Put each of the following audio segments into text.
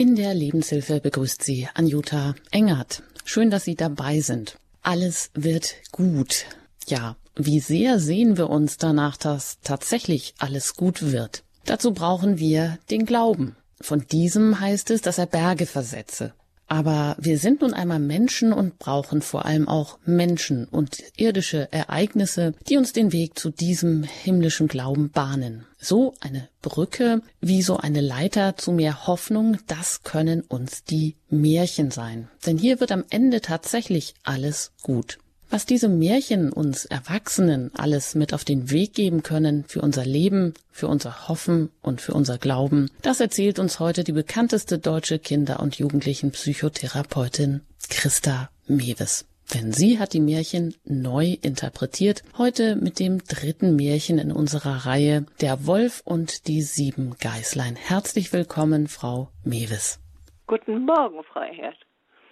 In der Lebenshilfe begrüßt sie Anjuta Engert. Schön, dass Sie dabei sind. Alles wird gut. Ja, wie sehr sehen wir uns danach, dass tatsächlich alles gut wird? Dazu brauchen wir den Glauben. Von diesem heißt es, dass er Berge versetze. Aber wir sind nun einmal Menschen und brauchen vor allem auch Menschen und irdische Ereignisse, die uns den Weg zu diesem himmlischen Glauben bahnen. So eine Brücke, wie so eine Leiter zu mehr Hoffnung, das können uns die Märchen sein. Denn hier wird am Ende tatsächlich alles gut. Was diese Märchen uns Erwachsenen alles mit auf den Weg geben können für unser Leben, für unser Hoffen und für unser Glauben, das erzählt uns heute die bekannteste deutsche Kinder- und Jugendlichen-Psychotherapeutin Christa Mewes. Denn sie hat die Märchen neu interpretiert, heute mit dem dritten Märchen in unserer Reihe Der Wolf und die sieben Geißlein. Herzlich willkommen, Frau Mewes. Guten Morgen, Frau Herd.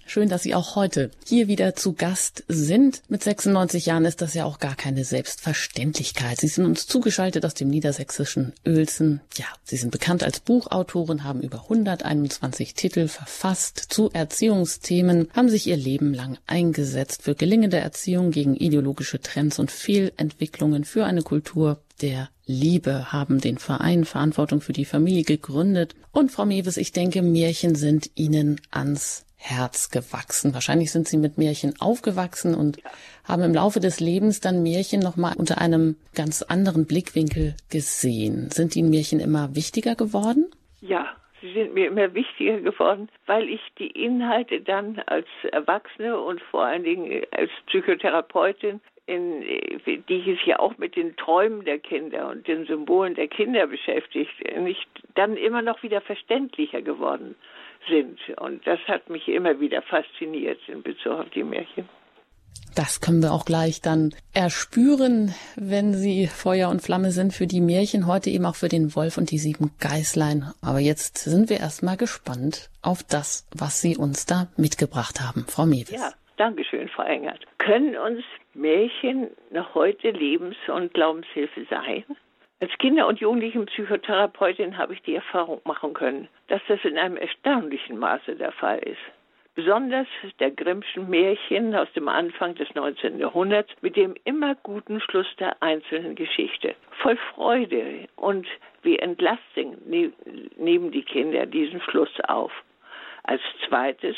Schön, dass Sie auch heute hier wieder zu Gast sind. Mit 96 Jahren ist das ja auch gar keine Selbstverständlichkeit. Sie sind uns zugeschaltet aus dem niedersächsischen Uelzen. Ja, Sie sind bekannt als Buchautorin, haben über 121 Titel verfasst zu Erziehungsthemen, haben sich ihr Leben lang eingesetzt für gelingende Erziehung gegen ideologische Trends und Fehlentwicklungen für eine Kultur der Liebe, haben den Verein Verantwortung für die Familie gegründet. Und Frau Mewes, ich denke, Märchen sind Ihnen ans Herz gewachsen. Wahrscheinlich sind Sie mit Märchen aufgewachsen und haben im Laufe des Lebens dann Märchen nochmal unter einem ganz anderen Blickwinkel gesehen. Sind Ihnen Märchen immer wichtiger geworden? Ja, sie sind mir immer wichtiger geworden, weil ich die Inhalte dann als Erwachsene und vor allen Dingen als Psychotherapeutin in, die sich ja auch mit den Träumen der Kinder und den Symbolen der Kinder beschäftigt, nicht dann immer noch wieder verständlicher geworden sind. Und das hat mich immer wieder fasziniert in Bezug auf die Märchen. Das können wir auch gleich dann erspüren, wenn Sie Feuer und Flamme sind für die Märchen, heute eben auch für den Wolf und die sieben Geißlein. Aber jetzt sind wir erstmal gespannt auf das, was Sie uns da mitgebracht haben, Frau Mewis. Ja, danke schön, Frau Engert. Können uns Märchen noch heute Lebens- und Glaubenshilfe sein? Als Kinder- und Jugendlichenpsychotherapeutin habe ich die Erfahrung machen können, dass das in einem erstaunlichen Maße der Fall ist. Besonders der Grimmschen Märchen aus dem Anfang des 19. Jahrhunderts mit dem immer guten Schluss der einzelnen Geschichte. Voll Freude und wie entlastend ne-, nehmen die Kinder diesen Schluss auf. Als zweites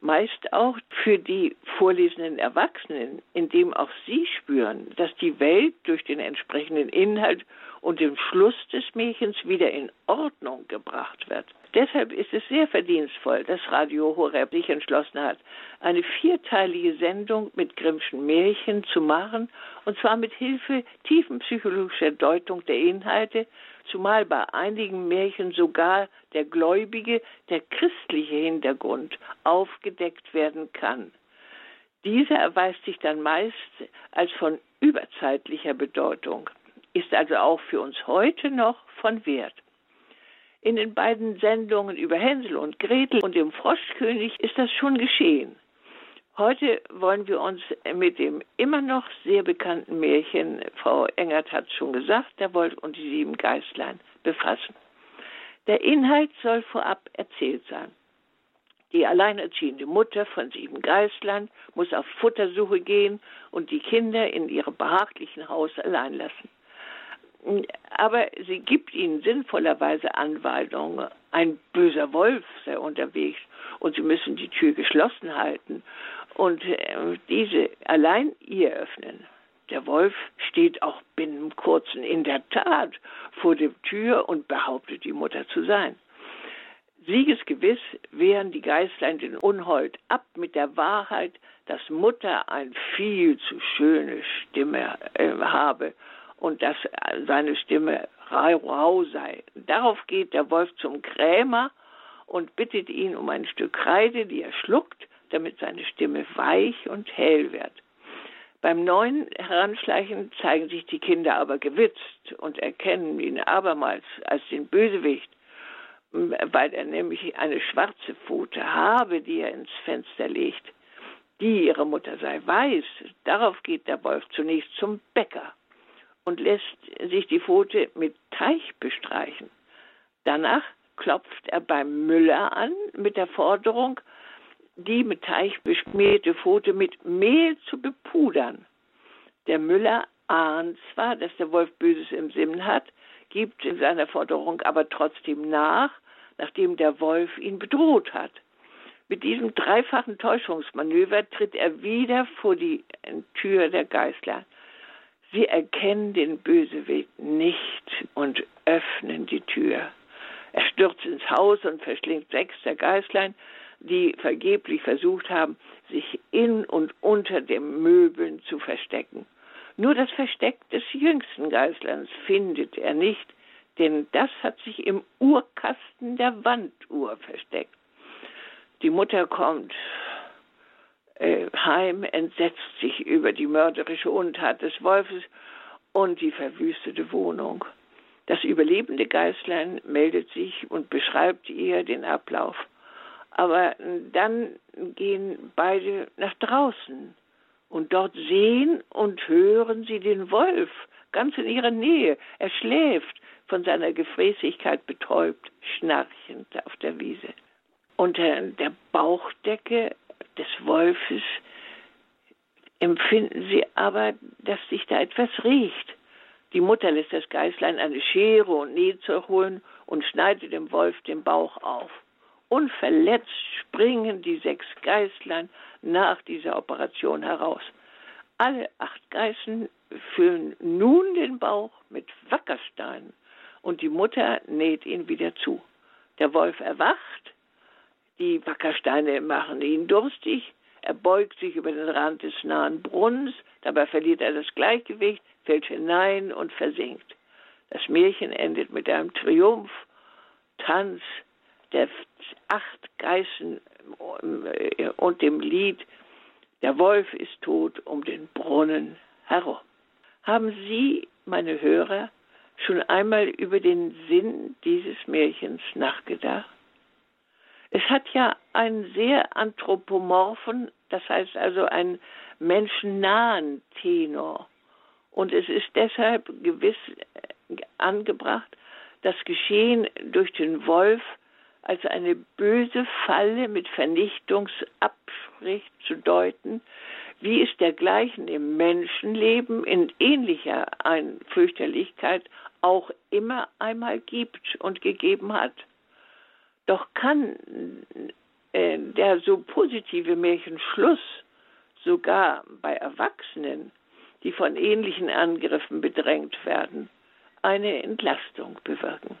meist auch für die vorlesenden Erwachsenen, indem auch sie spüren, dass die Welt durch den entsprechenden Inhalt und den Schluss des Märchens wieder in Ordnung gebracht wird. Deshalb ist es sehr verdienstvoll, dass Radio Horeb sich entschlossen hat, eine vierteilige Sendung mit Grimmschen Märchen zu machen, und zwar mit Hilfe tiefenpsychologischer Deutung der Inhalte, zumal bei einigen Märchen sogar der gläubige, der christliche Hintergrund aufgedeckt werden kann. Dieser erweist sich dann meist als von überzeitlicher Bedeutung, ist also auch für uns heute noch von Wert. In den beiden Sendungen über Hänsel und Gretel und dem Froschkönig ist das schon geschehen. Heute wollen wir uns mit dem immer noch sehr bekannten Märchen, Frau Engert hat es schon gesagt, der Wolf und die sieben Geistlein, befassen. Der Inhalt soll vorab erzählt sein. Die alleinerziehende Mutter von sieben Geistlein muss auf Futtersuche gehen und die Kinder in ihrem behaglichen Haus allein lassen aber sie gibt ihnen sinnvollerweise Anweisungen. Ein böser Wolf sei unterwegs und sie müssen die Tür geschlossen halten und äh, diese allein ihr öffnen. Der Wolf steht auch binnen kurzen in der Tat vor der Tür und behauptet, die Mutter zu sein. Siegesgewiss wehren die Geistlein den Unhold ab mit der Wahrheit, dass Mutter eine viel zu schöne Stimme äh, habe und dass seine Stimme rau sei. Darauf geht der Wolf zum Krämer und bittet ihn um ein Stück Kreide, die er schluckt, damit seine Stimme weich und hell wird. Beim neuen Heranschleichen zeigen sich die Kinder aber gewitzt und erkennen ihn abermals als den Bösewicht, weil er nämlich eine schwarze Pfote habe, die er ins Fenster legt. Die ihre Mutter sei weiß. Darauf geht der Wolf zunächst zum Bäcker und lässt sich die Pfote mit Teich bestreichen. Danach klopft er beim Müller an mit der Forderung, die mit Teich beschmierte Pfote mit Mehl zu bepudern. Der Müller ahnt zwar, dass der Wolf Böses im Sinn hat, gibt in seiner Forderung aber trotzdem nach, nachdem der Wolf ihn bedroht hat. Mit diesem dreifachen Täuschungsmanöver tritt er wieder vor die Tür der Geißler. Sie erkennen den Bösewicht nicht und öffnen die Tür. Er stürzt ins Haus und verschlingt sechs der Geißlein, die vergeblich versucht haben, sich in und unter den Möbeln zu verstecken. Nur das Versteck des jüngsten Geißlers findet er nicht, denn das hat sich im Uhrkasten der Wanduhr versteckt. Die Mutter kommt heim, entsetzt sich über die mörderische Untat des Wolfes und die verwüstete Wohnung. Das überlebende Geißlein meldet sich und beschreibt ihr den Ablauf. Aber dann gehen beide nach draußen und dort sehen und hören sie den Wolf ganz in ihrer Nähe. Er schläft, von seiner Gefräßigkeit betäubt, schnarchend auf der Wiese. Unter der Bauchdecke des Wolfes empfinden sie aber, dass sich da etwas riecht. Die Mutter lässt das Geißlein eine Schere und Nähzeug holen und schneidet dem Wolf den Bauch auf. Unverletzt springen die sechs Geißlein nach dieser Operation heraus. Alle acht Geißen füllen nun den Bauch mit Wackersteinen und die Mutter näht ihn wieder zu. Der Wolf erwacht, die Wackersteine machen ihn durstig, er beugt sich über den Rand des nahen Brunnens, dabei verliert er das Gleichgewicht, fällt hinein und versinkt. Das Märchen endet mit einem Triumph, Tanz der acht Geißen äh, und dem Lied Der Wolf ist tot um den Brunnen herum. Haben Sie, meine Hörer, schon einmal über den Sinn dieses Märchens nachgedacht? Es hat ja einen sehr anthropomorphen, das heißt also einen menschennahen Tenor. Und es ist deshalb gewiss äh, angebracht, das Geschehen durch den Wolf als eine böse Falle mit Vernichtungsabsicht zu deuten, wie es dergleichen im Menschenleben in ähnlicher Fürchterlichkeit auch immer einmal gibt und gegeben hat. Doch kann äh, der so positive Märchenschluss sogar bei Erwachsenen die von ähnlichen Angriffen bedrängt werden, eine Entlastung bewirken.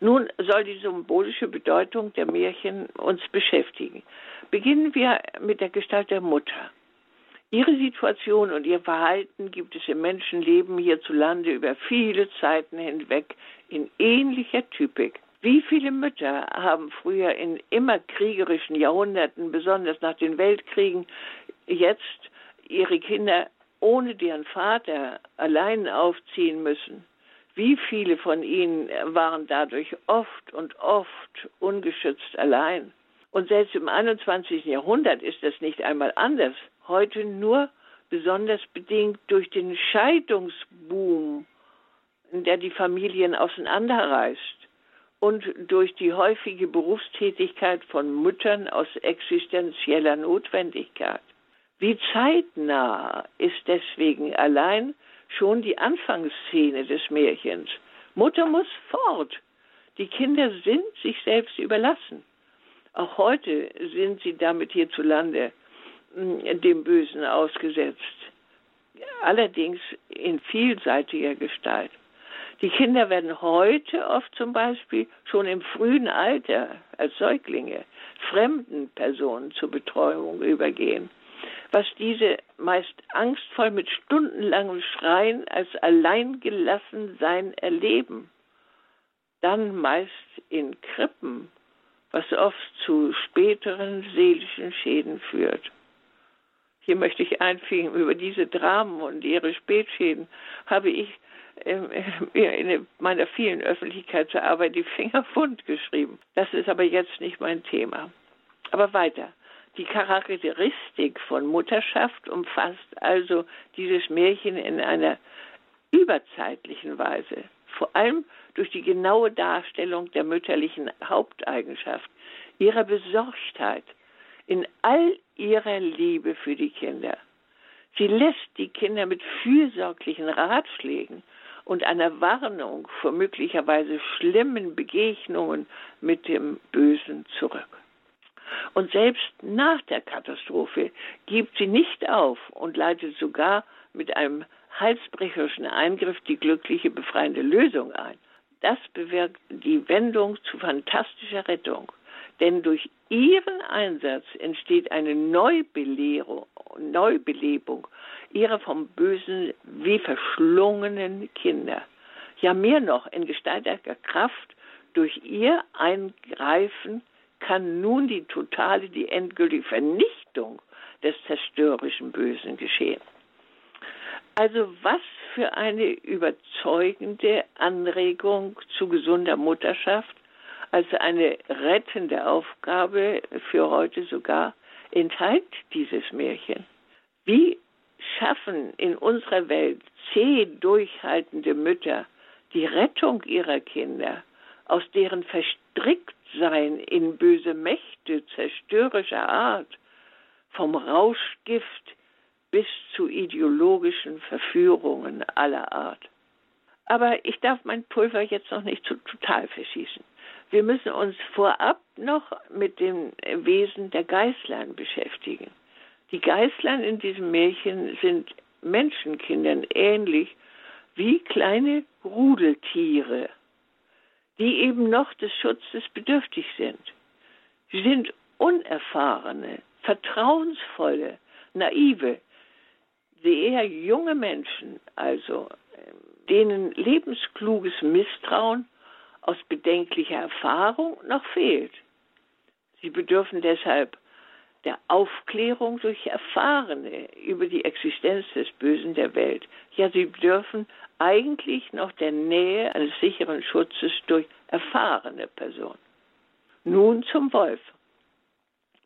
Nun soll die symbolische Bedeutung der Märchen uns beschäftigen. Beginnen wir mit der Gestalt der Mutter. Ihre Situation und ihr Verhalten gibt es im Menschenleben hierzulande über viele Zeiten hinweg in ähnlicher Typik. Wie viele Mütter haben früher in immer kriegerischen Jahrhunderten, besonders nach den Weltkriegen, jetzt ihre Kinder ohne deren Vater allein aufziehen müssen. Wie viele von ihnen waren dadurch oft und oft ungeschützt allein? Und selbst im 21. Jahrhundert ist das nicht einmal anders. Heute nur besonders bedingt durch den Scheidungsboom, der die Familien auseinanderreißt und durch die häufige Berufstätigkeit von Müttern aus existenzieller Notwendigkeit. Wie zeitnah ist deswegen allein schon die Anfangsszene des Märchens. Mutter muss fort. Die Kinder sind sich selbst überlassen. Auch heute sind sie damit hierzulande hm, dem Bösen ausgesetzt. Allerdings in vielseitiger Gestalt. Die Kinder werden heute oft zum Beispiel schon im frühen Alter als Säuglinge fremden Personen zur Betreuung übergehen was diese meist angstvoll mit stundenlangem Schreien als Alleingelassensein erleben. Dann meist in Krippen, was oft zu späteren seelischen Schäden führt. Hier möchte ich einfügen, über diese Dramen und ihre Spätschäden habe ich in meiner vielen Öffentlichkeitsarbeit die Finger wund geschrieben. Das ist aber jetzt nicht mein Thema. Aber weiter. Die Charakteristik von Mutterschaft umfasst also dieses Märchen in einer überzeitlichen Weise. vor allem durch die genaue Darstellung der mütterlichen Haupteigenschaft, ihrer Besorgtheit, in all ihrer Liebe für die Kinder. Sie lässt die Kinder mit fürsorglichen Ratschlägen und einer Warnung vor möglicherweise schlimmen Begegnungen mit dem Bösen zurück. Und selbst nach der Katastrophe gibt sie nicht auf und leitet sogar mit einem halsbrecherischen Eingriff die glückliche befreiende Lösung ein. Das bewirkt die Wendung zu fantastischer Rettung. Denn durch ihren Einsatz entsteht eine Neubelebung, Neubelebung ihrer vom Bösen wie verschlungenen Kinder. Ja, mehr noch, in gestalteter Kraft durch ihr Eingreifen kann nun die totale, die endgültige Vernichtung des zerstörerischen Bösen geschehen. Also was für eine überzeugende Anregung zu gesunder Mutterschaft, als eine rettende Aufgabe für heute sogar, enthält dieses Märchen. Wie schaffen in unserer Welt zäh durchhaltende Mütter die Rettung ihrer Kinder aus deren Verstricktsein in böse Mächte zerstörerischer Art, vom Rauschgift bis zu ideologischen Verführungen aller Art. Aber ich darf mein Pulver jetzt noch nicht zu total verschießen. Wir müssen uns vorab noch mit dem Wesen der Geißlein beschäftigen. Die Geißlein in diesem Märchen sind Menschenkindern ähnlich wie kleine Rudeltiere, die eben noch des Schutzes bedürftig sind. Sie sind unerfahrene, vertrauensvolle, naive, sehr junge Menschen, also denen lebenskluges Misstrauen aus bedenklicher Erfahrung noch fehlt. Sie bedürfen deshalb der Aufklärung durch Erfahrene über die Existenz des Bösen der Welt. Ja, sie bedürfen eigentlich noch der Nähe eines sicheren Schutzes durch erfahrene Personen. Nun zum Wolf.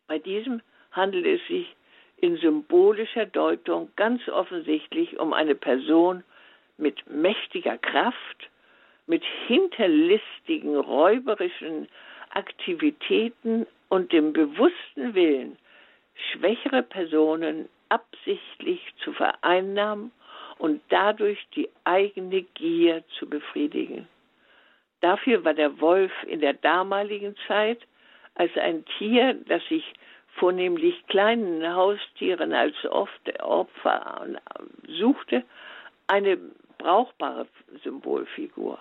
Bei diesem handelt es sich in symbolischer Deutung ganz offensichtlich um eine Person mit mächtiger Kraft, mit hinterlistigen, räuberischen Aktivitäten und dem bewussten Willen, schwächere Personen absichtlich zu vereinnahmen und dadurch die eigene Gier zu befriedigen. Dafür war der Wolf in der damaligen Zeit als ein Tier, das sich vornehmlich kleinen Haustieren als oft Opfer suchte, eine brauchbare Symbolfigur.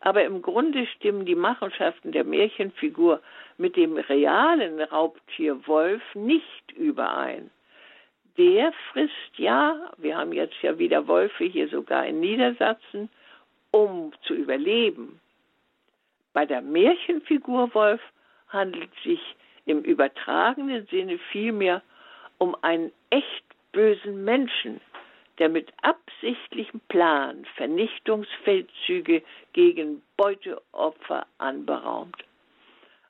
Aber im Grunde stimmen die Machenschaften der Märchenfigur mit dem realen Raubtier Wolf nicht überein. Der frisst ja, wir haben jetzt ja wieder Wölfe hier sogar in Niedersachsen, um zu überleben. Bei der Märchenfigur Wolf handelt es sich im übertragenen Sinne vielmehr um einen echt bösen Menschen, der mit absichtlichem Plan Vernichtungsfeldzüge gegen Beuteopfer anberaumt.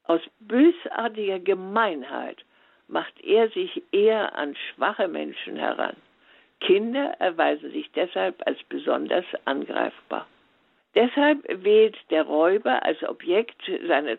Aus bösartiger Gemeinheit macht er sich eher an schwache Menschen heran. Kinder erweisen sich deshalb als besonders angreifbar. Deshalb wählt der Räuber als Objekt seines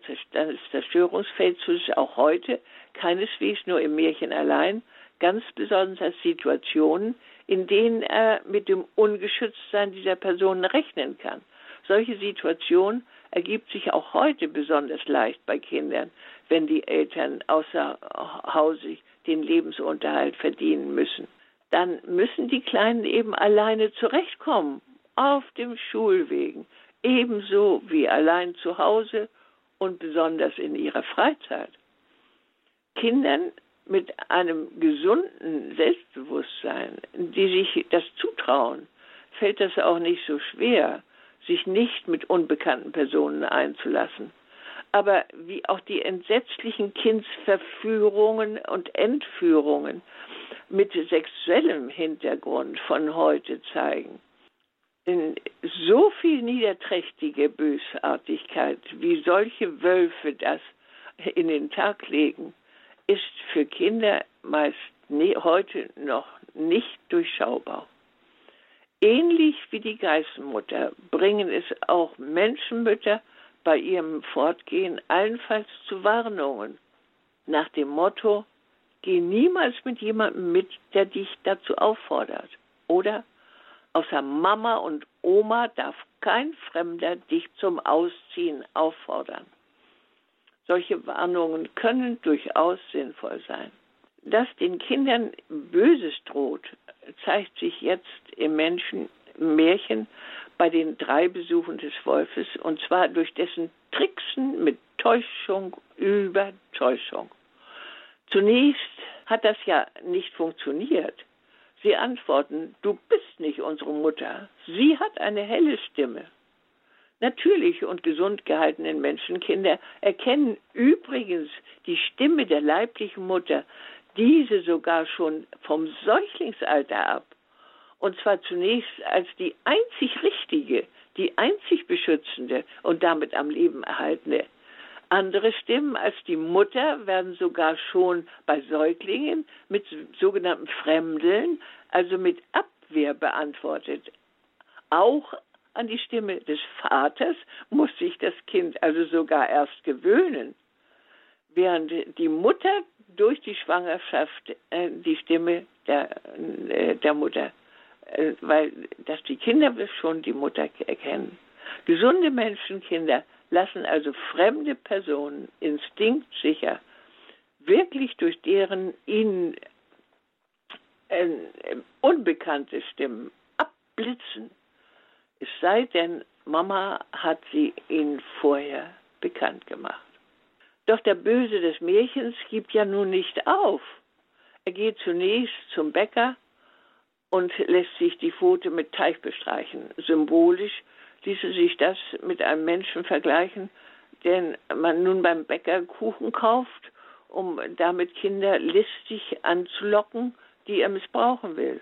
Zerstörungsfeldzugs auch heute keineswegs nur im Märchen allein, ganz besonders Situationen, in denen er mit dem Ungeschütztsein dieser Personen rechnen kann. Solche Situationen ergibt sich auch heute besonders leicht bei Kindern, wenn die Eltern außer Hause den Lebensunterhalt verdienen müssen. Dann müssen die Kleinen eben alleine zurechtkommen, auf dem Schulwegen, ebenso wie allein zu Hause und besonders in ihrer Freizeit. Kindern mit einem gesunden Selbstbewusstsein, die sich das zutrauen, fällt das auch nicht so schwer, sich nicht mit unbekannten Personen einzulassen. Aber wie auch die entsetzlichen Kindsverführungen und Entführungen mit sexuellem Hintergrund von heute zeigen. Denn so viel niederträchtige Bösartigkeit, wie solche Wölfe das in den Tag legen, ist für Kinder meist nie, heute noch nicht durchschaubar. Ähnlich wie die Geißenmutter bringen es auch Menschenmütter bei ihrem Fortgehen allenfalls zu Warnungen nach dem Motto, geh niemals mit jemandem mit, der dich dazu auffordert. Oder außer Mama und Oma darf kein Fremder dich zum Ausziehen auffordern. Solche Warnungen können durchaus sinnvoll sein. Dass den Kindern Böses droht, zeigt sich jetzt im Menschen Märchen bei den drei Besuchen des Wolfes und zwar durch dessen Tricksen mit Täuschung über Täuschung. Zunächst hat das ja nicht funktioniert. Sie antworten, du bist nicht unsere Mutter. Sie hat eine helle Stimme. Natürliche und gesund gehaltenen Menschenkinder erkennen übrigens die Stimme der leiblichen Mutter, diese sogar schon vom Säuglingsalter ab. Und zwar zunächst als die einzig richtige, die einzig beschützende und damit am Leben erhaltene. Andere Stimmen als die Mutter werden sogar schon bei Säuglingen mit sogenannten Fremdeln, also mit Abwehr beantwortet. Auch an die Stimme des Vaters muss sich das Kind also sogar erst gewöhnen, während die Mutter durch die Schwangerschaft äh, die Stimme der, äh, der Mutter, äh, weil dass die Kinder schon die Mutter erkennen. Gesunde Menschenkinder lassen also fremde Personen instinktsicher wirklich durch deren ihnen äh, unbekannte Stimmen abblitzen. Es sei denn, Mama hat sie ihnen vorher bekannt gemacht. Doch der Böse des Märchens gibt ja nun nicht auf. Er geht zunächst zum Bäcker und lässt sich die Pfote mit Teig bestreichen. Symbolisch ließe sich das mit einem Menschen vergleichen, den man nun beim Bäcker Kuchen kauft, um damit Kinder listig anzulocken, die er missbrauchen will.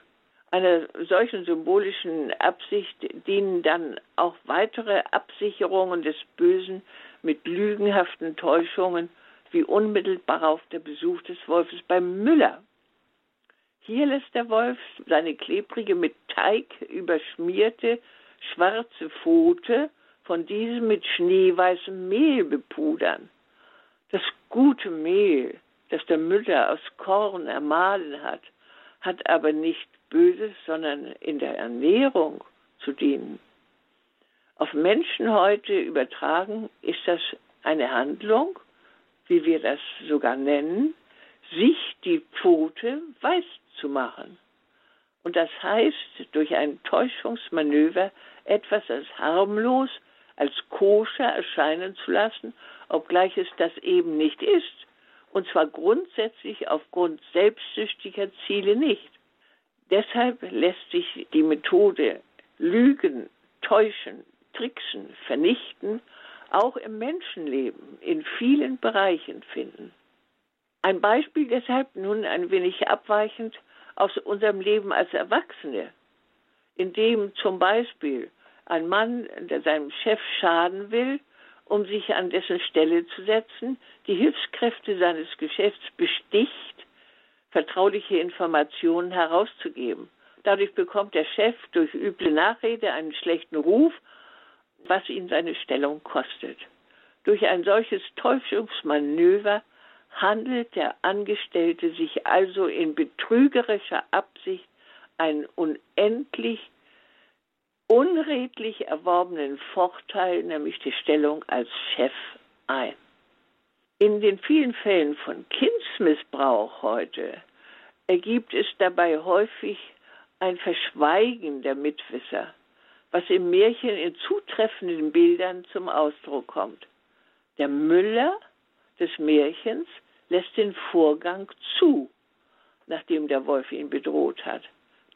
Einer solchen symbolischen Absicht dienen dann auch weitere Absicherungen des Bösen mit lügenhaften Täuschungen, wie unmittelbar auf der Besuch des Wolfes beim Müller. Hier lässt der Wolf seine klebrige, mit Teig überschmierte, schwarze Pfote von diesem mit schneeweißem Mehl bepudern. Das gute Mehl, das der Müller aus Korn ermahlen hat, hat aber nicht Böses, sondern in der Ernährung zu dienen. Auf Menschen heute übertragen ist das eine Handlung, wie wir das sogar nennen, sich die Pfote weiß zu machen. Und das heißt, durch ein Täuschungsmanöver etwas als harmlos, als koscher erscheinen zu lassen, obgleich es das eben nicht ist. Und zwar grundsätzlich aufgrund selbstsüchtiger Ziele nicht. Deshalb lässt sich die Methode Lügen, Täuschen, Tricksen, Vernichten auch im Menschenleben in vielen Bereichen finden. Ein Beispiel deshalb nun ein wenig abweichend aus unserem Leben als Erwachsene, in dem zum Beispiel ein Mann, der seinem Chef schaden will, um sich an dessen Stelle zu setzen, die Hilfskräfte seines Geschäfts besticht, vertrauliche Informationen herauszugeben. Dadurch bekommt der Chef durch üble Nachrede einen schlechten Ruf was ihn seine Stellung kostet. Durch ein solches Täuschungsmanöver handelt der Angestellte sich also in betrügerischer Absicht einen unendlich unredlich erworbenen Vorteil, nämlich die Stellung als Chef, ein. In den vielen Fällen von Kindsmissbrauch heute ergibt es dabei häufig ein Verschweigen der Mitwisser was im Märchen in zutreffenden Bildern zum Ausdruck kommt. Der Müller des Märchens lässt den Vorgang zu, nachdem der Wolf ihn bedroht hat.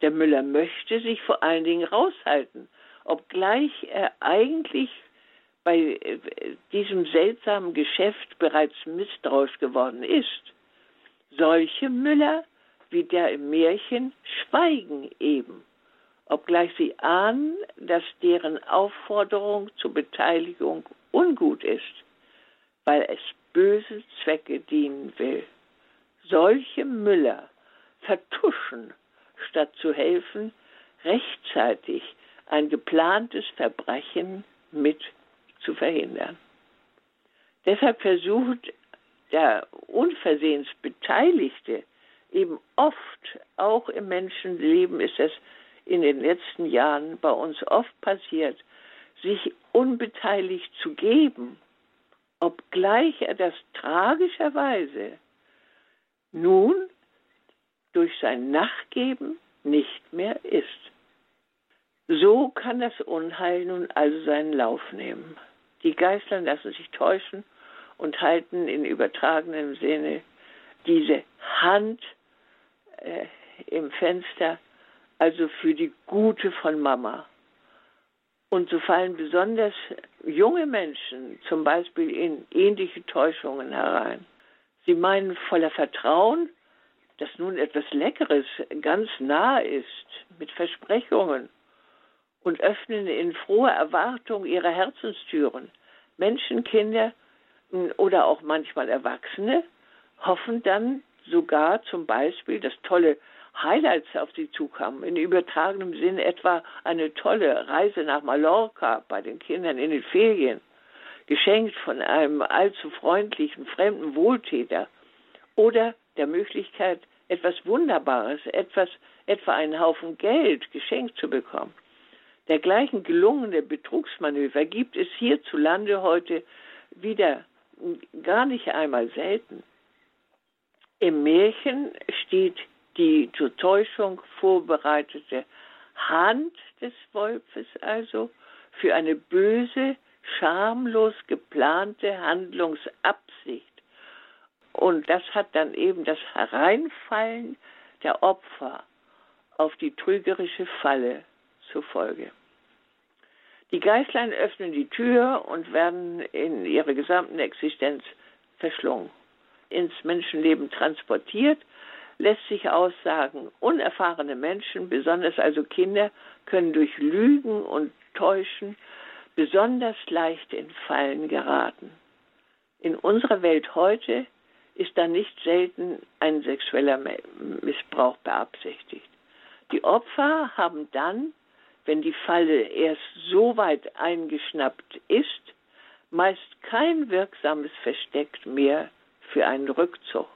Der Müller möchte sich vor allen Dingen raushalten, obgleich er eigentlich bei äh, diesem seltsamen Geschäft bereits misstrauisch geworden ist. Solche Müller wie der im Märchen schweigen eben obgleich sie ahnen, dass deren Aufforderung zur Beteiligung ungut ist, weil es böse Zwecke dienen will. Solche Müller vertuschen, statt zu helfen, rechtzeitig ein geplantes Verbrechen mit zu verhindern. Deshalb versucht der unversehens Beteiligte eben oft, auch im Menschenleben ist es in den letzten Jahren bei uns oft passiert, sich unbeteiligt zu geben, obgleich er das tragischerweise nun durch sein Nachgeben nicht mehr ist. So kann das Unheil nun also seinen Lauf nehmen. Die Geißlein lassen sich täuschen und halten in übertragenem Sinne diese Hand äh, im Fenster, also für die Gute von Mama. Und so fallen besonders junge Menschen zum Beispiel in ähnliche Täuschungen herein. Sie meinen voller Vertrauen, dass nun etwas Leckeres ganz nah ist, mit Versprechungen und öffnen in froher Erwartung ihre Herzenstüren. Menschenkinder oder auch manchmal Erwachsene hoffen dann sogar zum Beispiel, dass tolle Highlights auf sie zukamen. In übertragenem Sinn etwa eine tolle Reise nach Mallorca bei den Kindern in den Ferien, geschenkt von einem allzu freundlichen fremden Wohltäter oder der Möglichkeit, etwas Wunderbares, etwas, etwa einen Haufen Geld geschenkt zu bekommen. Dergleichen gelungene Betrugsmanöver gibt es hierzulande heute wieder gar nicht einmal selten. Im Märchen steht die zur Täuschung vorbereitete Hand des Wolfes also für eine böse, schamlos geplante Handlungsabsicht. Und das hat dann eben das Hereinfallen der Opfer auf die trügerische Falle zur Folge. Die Geißlein öffnen die Tür und werden in ihrer gesamten Existenz verschlungen, ins Menschenleben transportiert, lässt sich aussagen, unerfahrene Menschen, besonders also Kinder, können durch Lügen und Täuschen besonders leicht in Fallen geraten. In unserer Welt heute ist da nicht selten ein sexueller Missbrauch beabsichtigt. Die Opfer haben dann wenn die Falle erst so weit eingeschnappt ist, meist kein wirksames Versteck mehr für einen Rückzug.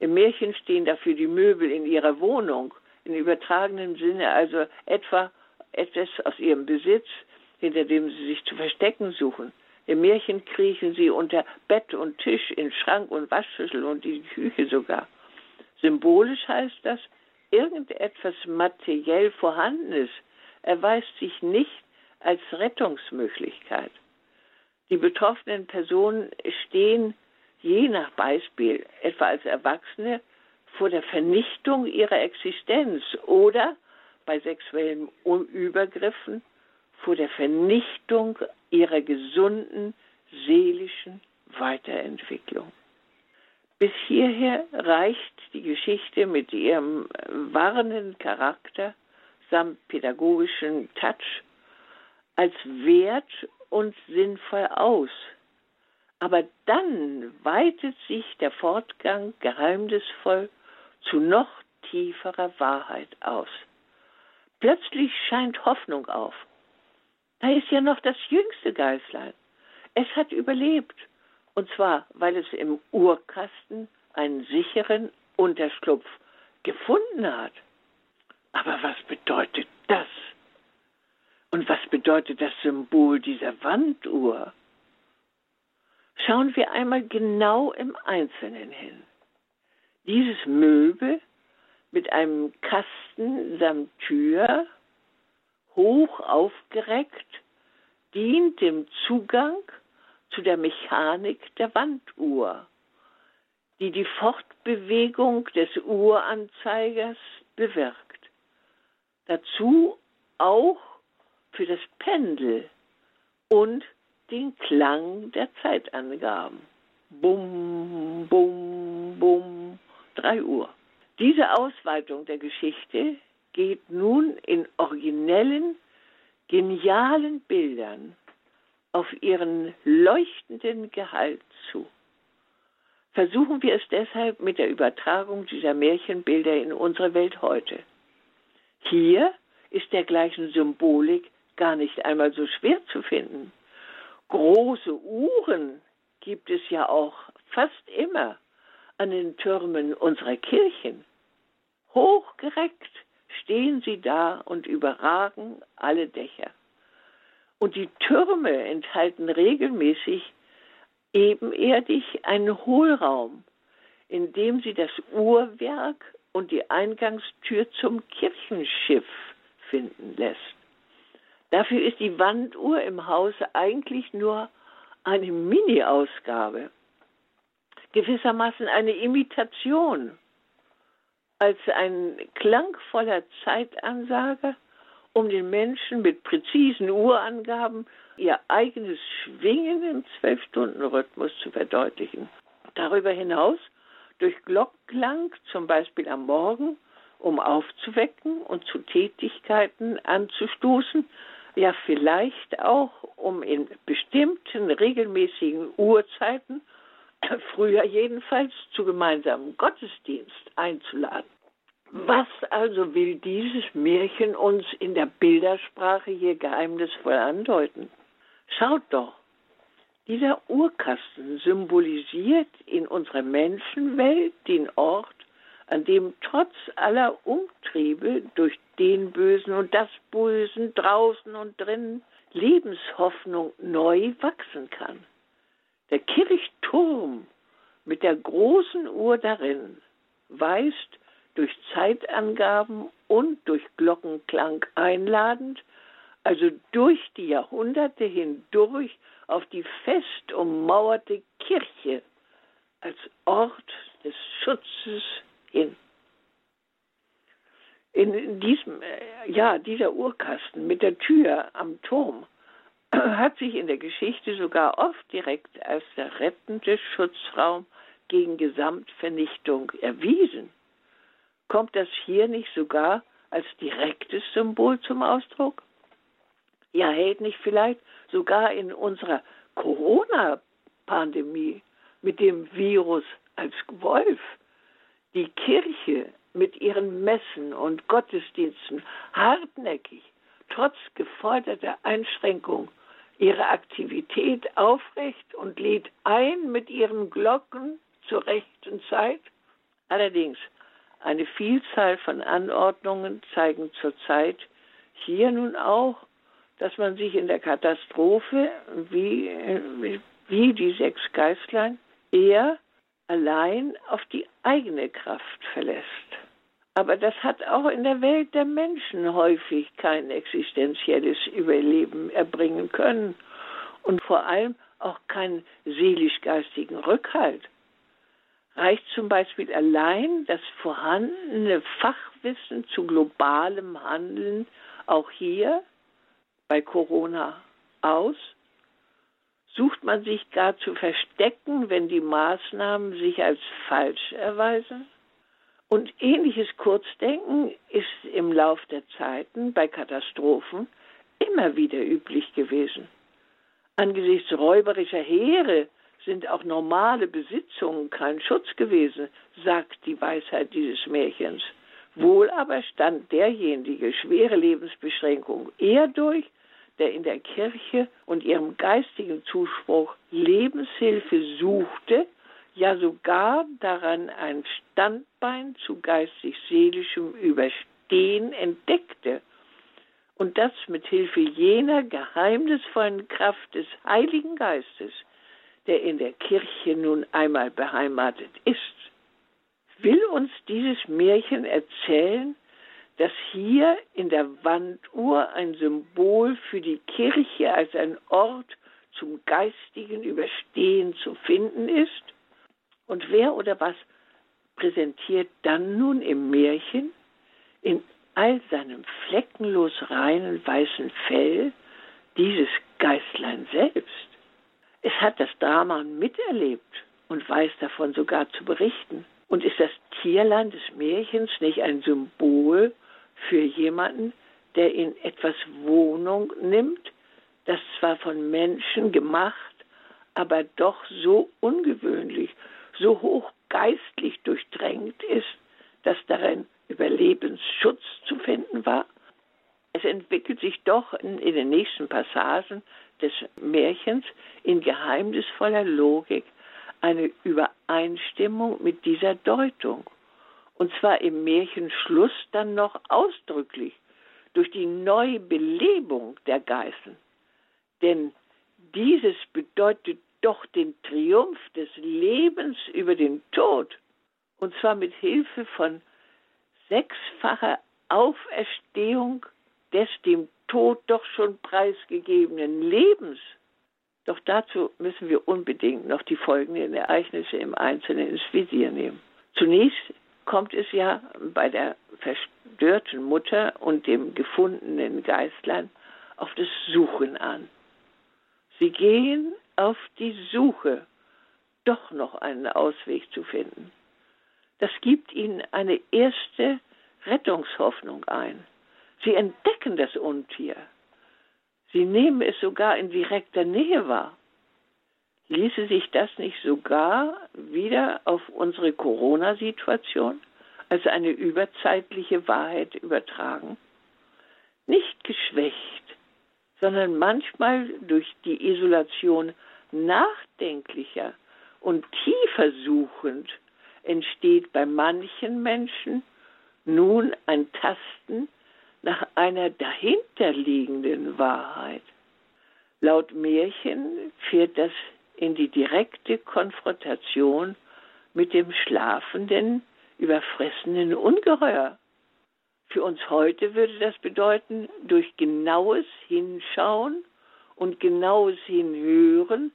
Im Märchen stehen dafür die Möbel in ihrer Wohnung, in übertragenem Sinne also etwa etwas aus ihrem Besitz, hinter dem sie sich zu verstecken suchen. Im Märchen kriechen sie unter Bett und Tisch, in Schrank und Waschschüssel und die Küche sogar. Symbolisch heißt das, irgendetwas materiell Vorhandenes erweist sich nicht als Rettungsmöglichkeit. Die betroffenen Personen stehen je nach Beispiel, etwa als Erwachsene, vor der Vernichtung ihrer Existenz oder bei sexuellen Übergriffen vor der Vernichtung ihrer gesunden seelischen Weiterentwicklung. Bis hierher reicht die Geschichte mit ihrem warnenden Charakter samt pädagogischen Touch als wert und sinnvoll aus. Aber dann weitet sich der Fortgang geheimnisvoll zu noch tieferer Wahrheit aus. Plötzlich scheint Hoffnung auf. Da ist ja noch das jüngste Geißlein. Es hat überlebt. Und zwar, weil es im Urkasten einen sicheren Unterschlupf gefunden hat. Aber was bedeutet das? Und was bedeutet das Symbol dieser Wanduhr? Schauen wir einmal genau im Einzelnen hin. Dieses Möbel mit einem Kasten samt Tür, hoch aufgereckt, dient dem Zugang zu der Mechanik der Wanduhr, die die Fortbewegung des Uhranzeigers bewirkt. Dazu auch für das Pendel und den Klang der Zeitangaben. Bum, bum, bum, drei Uhr. Diese Ausweitung der Geschichte geht nun in originellen, genialen Bildern auf ihren leuchtenden Gehalt zu. Versuchen wir es deshalb mit der Übertragung dieser Märchenbilder in unsere Welt heute. Hier ist dergleichen Symbolik gar nicht einmal so schwer zu finden. Große Uhren gibt es ja auch fast immer an den Türmen unserer Kirchen. Hochgereckt stehen sie da und überragen alle Dächer. Und die Türme enthalten regelmäßig ebenerdig einen Hohlraum, in dem sie das Uhrwerk und die Eingangstür zum Kirchenschiff finden lässt. Dafür ist die Wanduhr im Hause eigentlich nur eine Mini-Ausgabe, gewissermaßen eine Imitation, als ein klangvoller Zeitansager, um den Menschen mit präzisen Urangaben ihr eigenes Schwingen im Zwölf-Stunden-Rhythmus zu verdeutlichen. Darüber hinaus durch Glockklang, zum Beispiel am Morgen, um aufzuwecken und zu Tätigkeiten anzustoßen, ja vielleicht auch, um in bestimmten regelmäßigen Uhrzeiten, früher jedenfalls, zu gemeinsamen Gottesdienst einzuladen. Was also will dieses Märchen uns in der Bildersprache hier geheimnisvoll andeuten? Schaut doch, dieser Urkasten symbolisiert in unserer Menschenwelt den Ort, an dem trotz aller Umtriebe durch den Bösen und das Bösen draußen und drinnen Lebenshoffnung neu wachsen kann. Der Kirchturm mit der großen Uhr darin weist durch Zeitangaben und durch Glockenklang einladend, also durch die Jahrhunderte hindurch auf die fest ummauerte Kirche als Ort des Schutzes hin. In diesem, äh, ja, dieser Urkasten mit der Tür am Turm hat sich in der Geschichte sogar oft direkt als der rettende Schutzraum gegen Gesamtvernichtung erwiesen. Kommt das hier nicht sogar als direktes Symbol zum Ausdruck? Ja, hält nicht vielleicht sogar in unserer Corona-Pandemie mit dem Virus als Wolf die Kirche mit ihren Messen und Gottesdiensten hartnäckig, trotz geforderter Einschränkung, ihre Aktivität aufrecht und lädt ein mit ihren Glocken zur rechten Zeit? Allerdings, eine Vielzahl von Anordnungen zeigen zurzeit hier nun auch, dass man sich in der Katastrophe wie, wie die sechs Geistlein eher allein auf die eigene Kraft verlässt. Aber das hat auch in der Welt der Menschen häufig kein existenzielles Überleben erbringen können und vor allem auch keinen seelisch-geistigen Rückhalt. Reicht zum Beispiel allein das vorhandene Fachwissen zu globalem Handeln auch hier bei Corona aus? Sucht man sich gar zu verstecken, wenn die Maßnahmen sich als falsch erweisen? Und ähnliches Kurzdenken ist im Lauf der Zeiten bei Katastrophen immer wieder üblich gewesen. Angesichts räuberischer Heere sind auch normale Besitzungen kein Schutz gewesen, sagt die Weisheit dieses Märchens. Wohl aber stand derjenige schwere Lebensbeschränkung eher durch, der in der Kirche und ihrem geistigen Zuspruch Lebenshilfe suchte, ja sogar daran ein Standbein zu geistig-seelischem Überstehen entdeckte und das mit Hilfe jener geheimnisvollen Kraft des Heiligen Geistes, der in der Kirche nun einmal beheimatet ist. Will uns dieses Märchen erzählen, dass hier in der Wanduhr ein Symbol für die Kirche als ein Ort zum geistigen Überstehen zu finden ist? Und wer oder was präsentiert dann nun im Märchen in all seinem fleckenlos reinen weißen Fell dieses Geistlein selbst? Es hat das Drama miterlebt und weiß davon sogar zu berichten. Und ist das Tierlein des Märchens nicht ein Symbol für jemanden, der in etwas Wohnung nimmt, das zwar von Menschen gemacht, aber doch so ungewöhnlich, so hochgeistlich durchdrängt ist, dass darin Überlebensschutz zu finden war? es entwickelt sich doch in, in den nächsten Passagen des Märchens in geheimnisvoller Logik eine Übereinstimmung mit dieser Deutung. Und zwar im Märchenschluss dann noch ausdrücklich durch die Neubelebung der Geißen. Denn dieses bedeutet doch den Triumph des Lebens über den Tod. Und zwar mit Hilfe von sechsfacher Auferstehung des dem Tod doch schon preisgegebenen Lebens. Doch dazu müssen wir unbedingt noch die folgenden Ereignisse im Einzelnen ins Visier nehmen. Zunächst kommt es ja bei der verstörten Mutter und dem gefundenen Geistlein auf das Suchen an. Sie gehen auf die Suche, doch noch einen Ausweg zu finden. Das gibt ihnen eine erste Rettungshoffnung ein. Sie entdecken das Untier. Sie nehmen es sogar in direkter Nähe wahr. Ließe sich das nicht sogar wieder auf unsere Corona-Situation als eine überzeitliche Wahrheit übertragen? Nicht geschwächt, sondern manchmal durch die Isolation nachdenklicher und tiefer suchend entsteht bei manchen Menschen nun ein Tasten nach einer dahinterliegenden Wahrheit. Laut Märchen führt das in die direkte Konfrontation mit dem schlafenden, überfressenen Ungeheuer. Für uns heute würde das bedeuten, durch genaues Hinschauen und genaues Hinhören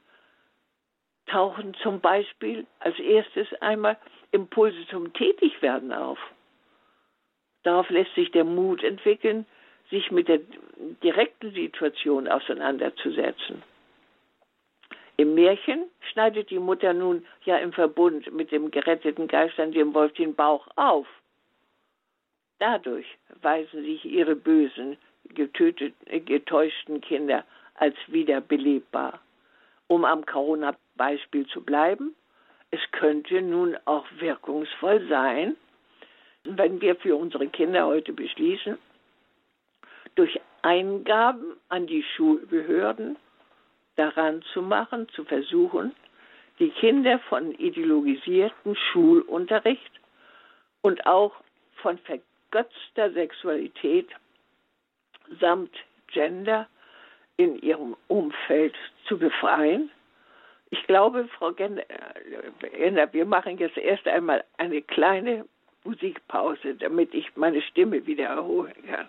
tauchen zum Beispiel als erstes einmal Impulse zum Tätigwerden auf. Darauf lässt sich der Mut entwickeln, sich mit der direkten Situation auseinanderzusetzen. Im Märchen schneidet die Mutter nun ja im Verbund mit dem geretteten Geist an dem Wolf den Bauch auf. Dadurch weisen sich ihre bösen, getöteten, getäuschten Kinder als wiederbelebbar. Um am Corona-Beispiel zu bleiben, es könnte nun auch wirkungsvoll sein, wenn wir für unsere Kinder heute beschließen, durch Eingaben an die Schulbehörden daran zu machen, zu versuchen, die Kinder von ideologisierten Schulunterricht und auch von vergötzter Sexualität samt Gender in ihrem Umfeld zu befreien. Ich glaube, Frau Genner, wir machen jetzt erst einmal eine kleine Musikpause, damit ich meine Stimme wieder erholen kann.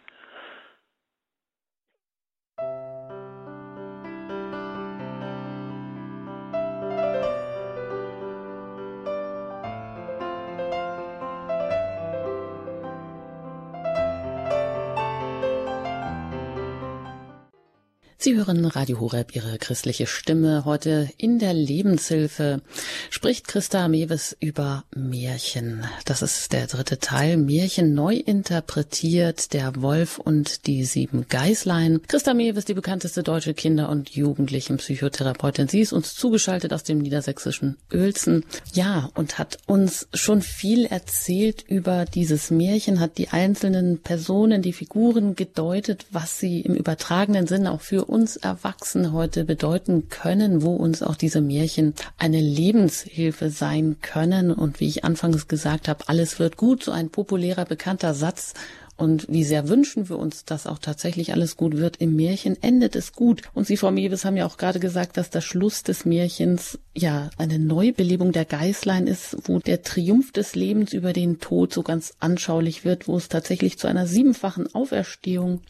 Sie hören Radio Horeb, Ihre christliche Stimme. Heute in der Lebenshilfe spricht Christa Mewes über Märchen. Das ist der dritte Teil. Märchen neu interpretiert, der Wolf und die sieben Geißlein. Christa Mewes, die bekannteste deutsche Kinder- und Jugendlichenpsychotherapeutin. Sie ist uns zugeschaltet aus dem niedersächsischen Uelzen. Ja, und hat uns schon viel erzählt über dieses Märchen, hat die einzelnen Personen, die Figuren gedeutet, was sie im übertragenen Sinne auch für uns Erwachsene heute bedeuten können, wo uns auch diese Märchen eine Lebenshilfe sein können. Und wie ich anfangs gesagt habe, alles wird gut, so ein populärer, bekannter Satz. Und wie sehr wünschen wir uns, dass auch tatsächlich alles gut wird. Im Märchen endet es gut. Und Sie, Frau Mewes, haben ja auch gerade gesagt, dass der Schluss des Märchens ja eine Neubelebung der Geißlein ist, wo der Triumph des Lebens über den Tod so ganz anschaulich wird, wo es tatsächlich zu einer siebenfachen Auferstehung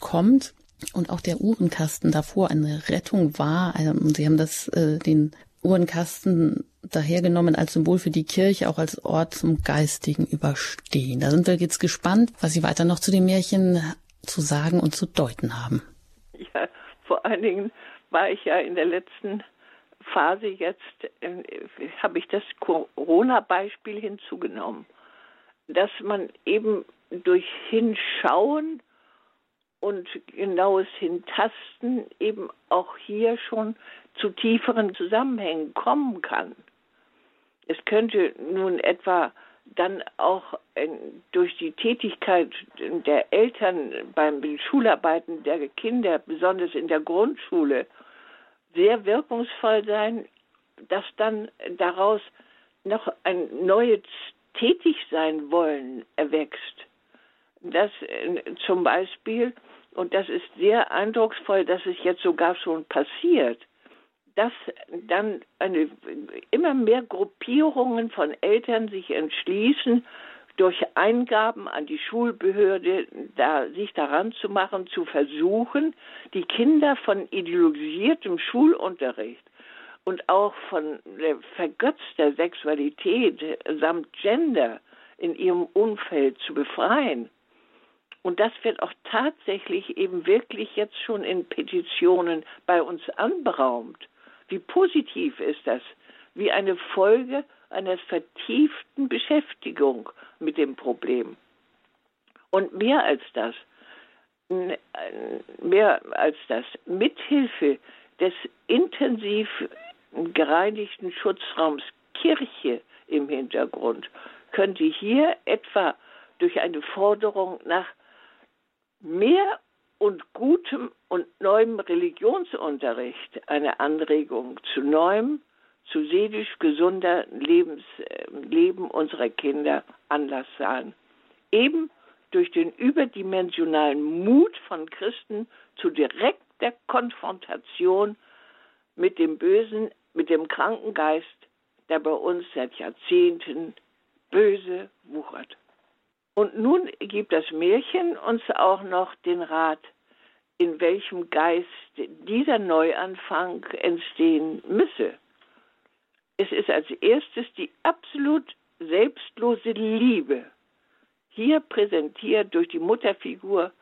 kommt und auch der Uhrenkasten davor eine Rettung war. Also, sie haben das, äh, den Uhrenkasten dahergenommen als Symbol für die Kirche, auch als Ort zum geistigen Überstehen. Da sind wir jetzt gespannt, was Sie weiter noch zu dem Märchen zu sagen und zu deuten haben. Ja, vor allen Dingen war ich ja in der letzten Phase jetzt, äh, habe ich das Corona-Beispiel hinzugenommen, dass man eben durch Hinschauen und genaues Hintasten eben auch hier schon zu tieferen Zusammenhängen kommen kann. Es könnte nun etwa dann auch durch die Tätigkeit der Eltern beim Schularbeiten der Kinder, besonders in der Grundschule, sehr wirkungsvoll sein, dass dann daraus noch ein neues Tätigsein wollen erwächst. Das äh, zum Beispiel, und das ist sehr eindrucksvoll, dass es jetzt sogar schon passiert, dass dann eine, immer mehr Gruppierungen von Eltern sich entschließen, durch Eingaben an die Schulbehörde da, sich daran zu machen, zu versuchen, die Kinder von ideologisiertem Schulunterricht und auch von vergötzter Sexualität samt Gender in ihrem Umfeld zu befreien. Und das wird auch tatsächlich eben wirklich jetzt schon in Petitionen bei uns anberaumt. Wie positiv ist das? Wie eine Folge einer vertieften Beschäftigung mit dem Problem. Und mehr als das, mehr als das, mithilfe des intensiv gereinigten Schutzraums Kirche im Hintergrund könnte hier etwa durch eine Forderung nach mehr und gutem und neuem Religionsunterricht eine Anregung zu neuem, zu seelisch gesunder Lebens, äh, Leben unserer Kinder Anlass sein. Eben durch den überdimensionalen Mut von Christen zu direkter Konfrontation mit dem Bösen, mit dem kranken Geist, der bei uns seit Jahrzehnten böse wuchert. Und nun gibt das Märchen uns auch noch den Rat, in welchem Geist dieser Neuanfang entstehen müsse. Es ist als erstes die absolut selbstlose Liebe, hier präsentiert durch die Mutterfigur,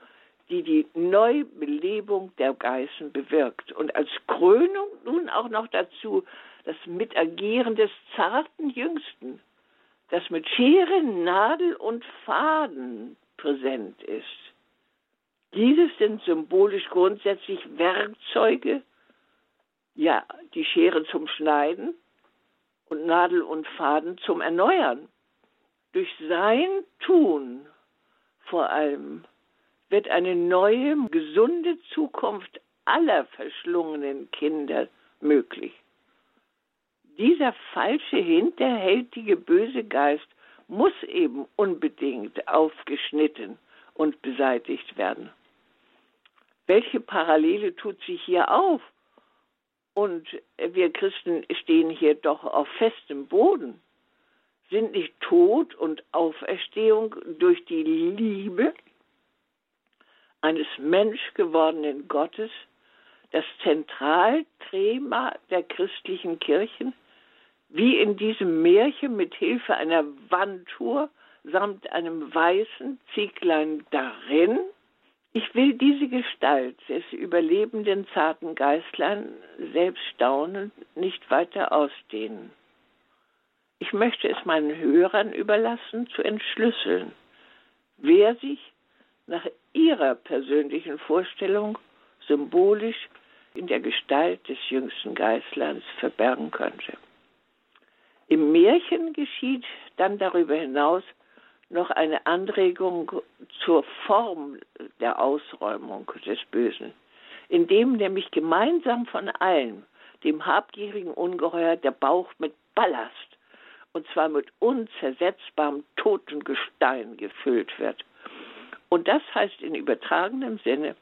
die die Neubelebung der Geißen bewirkt. Und als Krönung nun auch noch dazu das Mitagieren des zarten Jüngsten, das mit Schere, Nadel und Faden präsent ist. Dieses sind symbolisch grundsätzlich Werkzeuge, ja, die Schere zum Schneiden und Nadel und Faden zum Erneuern. Durch sein Tun vor allem wird eine neue, gesunde Zukunft aller verschlungenen Kinder möglich. Dieser falsche, hinterhältige, böse Geist muss eben unbedingt aufgeschnitten und beseitigt werden. Welche Parallele tut sich hier auf? Und wir Christen stehen hier doch auf festem Boden. Sind nicht Tod und Auferstehung durch die Liebe eines menschgewordenen Gottes das Zentralthema der christlichen Kirchen? Wie in diesem Märchen mit Hilfe einer Wandtour samt einem weißen Zieglein darin. Ich will diese Gestalt des überlebenden zarten Geistlein selbst staunend nicht weiter ausdehnen. Ich möchte es meinen Hörern überlassen, zu entschlüsseln, wer sich nach ihrer persönlichen Vorstellung symbolisch in der Gestalt des jüngsten Geistleins verbergen könnte. Im Märchen geschieht dann darüber hinaus noch eine Anregung zur Form der Ausräumung des Bösen, indem nämlich gemeinsam von allen, dem habgierigen Ungeheuer, der Bauch mit Ballast, und zwar mit unzersetzbarem toten Gestein gefüllt wird. Und das heißt in übertragenem Sinne,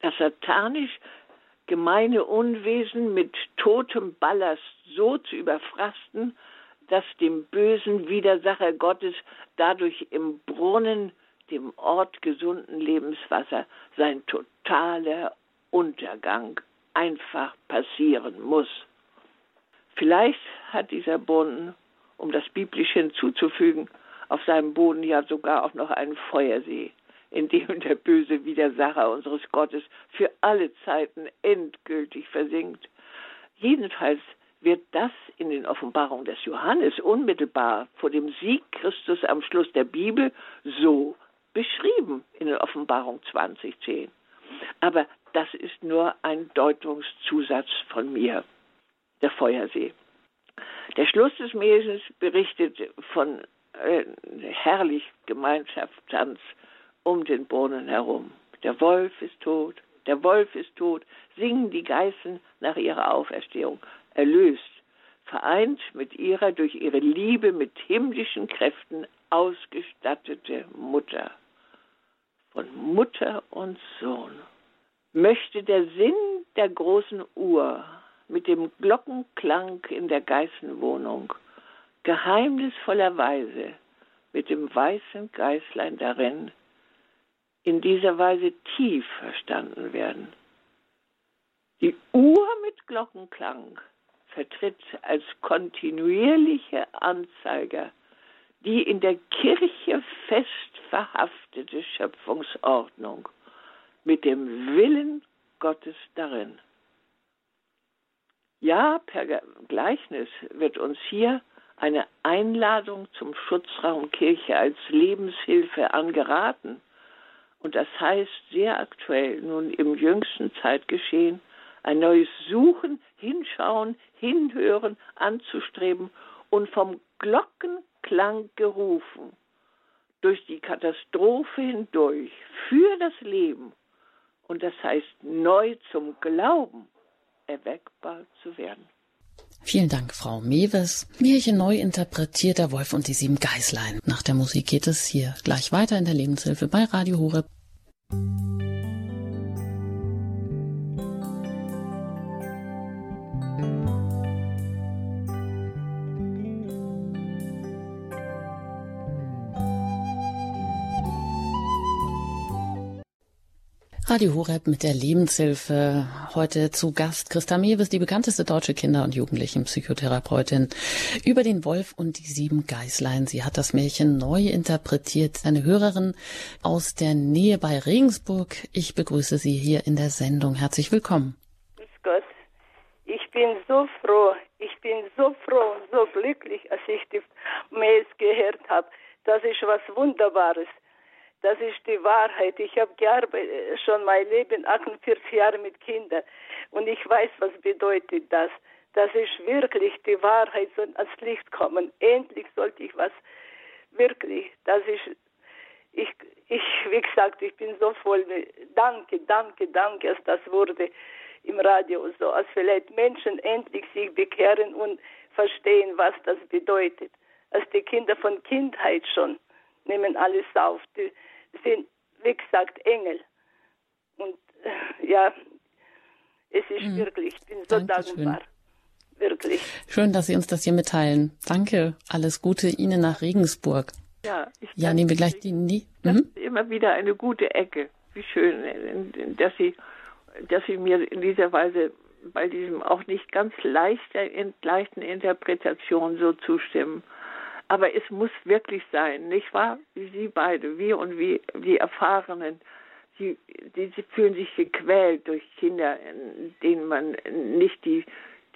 dass satanisch gemeine Unwesen mit totem Ballast so zu überfrasten, dass dem bösen Widersacher Gottes dadurch im Brunnen, dem Ort gesunden Lebenswasser, sein totaler Untergang einfach passieren muss. Vielleicht hat dieser Brunnen, um das biblisch hinzuzufügen, auf seinem Boden ja sogar auch noch einen Feuersee in dem der böse Widersacher unseres Gottes für alle Zeiten endgültig versinkt. Jedenfalls wird das in den Offenbarungen des Johannes unmittelbar vor dem Sieg Christus am Schluss der Bibel so beschrieben in der Offenbarung 2010. Aber das ist nur ein Deutungszusatz von mir, der Feuersee. Der Schluss des Märchens berichtet von äh, herrlich Gemeinschaftstanz um den Brunnen herum. Der Wolf ist tot, der Wolf ist tot, singen die Geißen nach ihrer Auferstehung, erlöst, vereint mit ihrer durch ihre Liebe mit himmlischen Kräften ausgestattete Mutter. Von Mutter und Sohn möchte der Sinn der großen Uhr mit dem Glockenklang in der Geißenwohnung geheimnisvollerweise mit dem weißen Geißlein darin in dieser Weise tief verstanden werden. Die Uhr mit Glockenklang vertritt als kontinuierliche Anzeiger die in der Kirche fest verhaftete Schöpfungsordnung mit dem Willen Gottes darin. Ja, per Gleichnis wird uns hier eine Einladung zum Schutzraum Kirche als Lebenshilfe angeraten. Und das heißt sehr aktuell nun im jüngsten Zeitgeschehen ein neues Suchen, Hinschauen, Hinhören anzustreben und vom Glockenklang gerufen, durch die Katastrophe hindurch, für das Leben und das heißt neu zum Glauben erweckbar zu werden. Vielen Dank, Frau Mewes. Märchen neu interpretiert der Wolf und die sieben Geißlein. Nach der Musik geht es hier gleich weiter in der Lebenshilfe bei Radio Horeb. Radio Horeb mit der Lebenshilfe. Heute zu Gast Christa Mewes, die bekannteste deutsche Kinder- und Jugendlichenpsychotherapeutin, über den Wolf und die sieben Geißlein. Sie hat das Märchen neu interpretiert. Eine Hörerin aus der Nähe bei Regensburg. Ich begrüße Sie hier in der Sendung. Herzlich willkommen. Gott. Ich bin so froh. Ich bin so froh so glücklich, als ich die Mails gehört habe. Das ist was Wunderbares. Das ist die Wahrheit. Ich habe gearbeitet, schon mein Leben 48 Jahre mit Kindern und ich weiß, was bedeutet das. Das ist wirklich die Wahrheit soll ans Licht kommen. Endlich sollte ich was wirklich. Das ist ich, ich, wie gesagt, ich bin so voll. Danke, danke, danke, dass das wurde im Radio so, als vielleicht Menschen endlich sich bekehren und verstehen, was das bedeutet. Als die Kinder von Kindheit schon nehmen alles auf. Die, sind, wie gesagt, Engel. Und äh, ja, es ist mhm. wirklich, ich bin so Dankeschön. dankbar. Wirklich. Schön, dass Sie uns das hier mitteilen. Danke. Alles Gute Ihnen nach Regensburg. Ja, ich ja nehmen wir gleich die. Das mhm. ist immer wieder eine gute Ecke. Wie schön, dass Sie, dass Sie mir in dieser Weise bei diesem auch nicht ganz leichter, leichten Interpretation so zustimmen. Aber es muss wirklich sein, nicht wahr? Wie Sie beide, wir und wie die Erfahrenen, die, die, die fühlen sich gequält durch Kinder, denen man nicht die,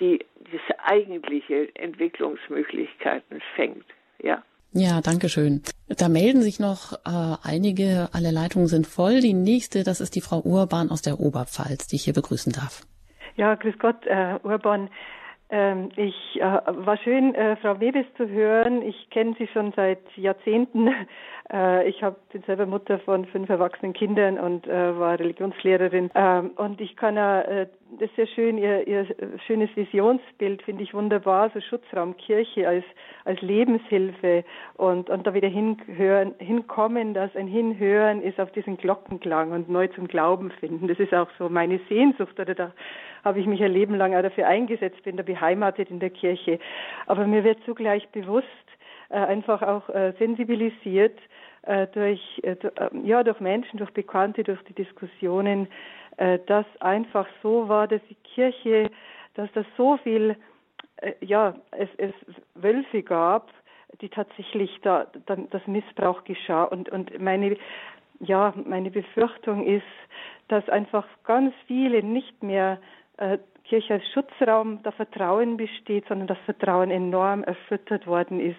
die, diese eigentliche Entwicklungsmöglichkeiten schenkt. Ja. Ja, danke schön. Da melden sich noch äh, einige, alle Leitungen sind voll. Die nächste, das ist die Frau Urban aus der Oberpfalz, die ich hier begrüßen darf. Ja, grüß Gott, äh, Urban. Ähm, ich äh, war schön, äh, Frau Webes zu hören. Ich kenne sie schon seit Jahrzehnten. Äh, ich hab, bin selber Mutter von fünf erwachsenen Kindern und äh, war Religionslehrerin. Ähm, und ich kann äh, das ist sehr schön, ihr, ihr schönes Visionsbild finde ich wunderbar, so Schutzraum Kirche als, als Lebenshilfe und, und da wieder hinhören, hinkommen, dass ein Hinhören ist auf diesen Glockenklang und neu zum Glauben finden. Das ist auch so meine Sehnsucht oder da habe ich mich ein Leben lang auch dafür eingesetzt, bin da beheimatet in der Kirche. Aber mir wird zugleich bewusst, äh, einfach auch äh, sensibilisiert äh, durch, ja, durch Menschen, durch Bekannte, durch die Diskussionen, dass einfach so war, dass die Kirche, dass das so viel, ja, es, es Wölfe gab, die tatsächlich da, da das Missbrauch geschah. Und, und meine, ja, meine Befürchtung ist, dass einfach ganz viele nicht mehr äh, Kirche als Schutzraum der Vertrauen besteht, sondern das Vertrauen enorm erschüttert worden ist.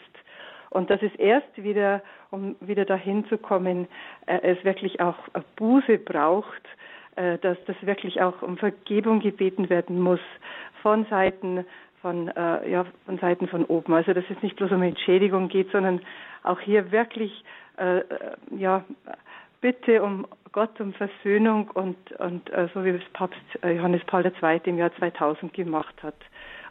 Und dass es erst wieder, um wieder dahin zu kommen, äh, es wirklich auch Buße braucht, äh, dass das wirklich auch um Vergebung gebeten werden muss von Seiten von, äh, ja, von Seiten von oben. Also dass es nicht bloß um Entschädigung geht, sondern auch hier wirklich äh, äh ja, Bitte um Gott um Versöhnung und, und äh, so wie es Papst äh, Johannes Paul II. im Jahr 2000 gemacht hat,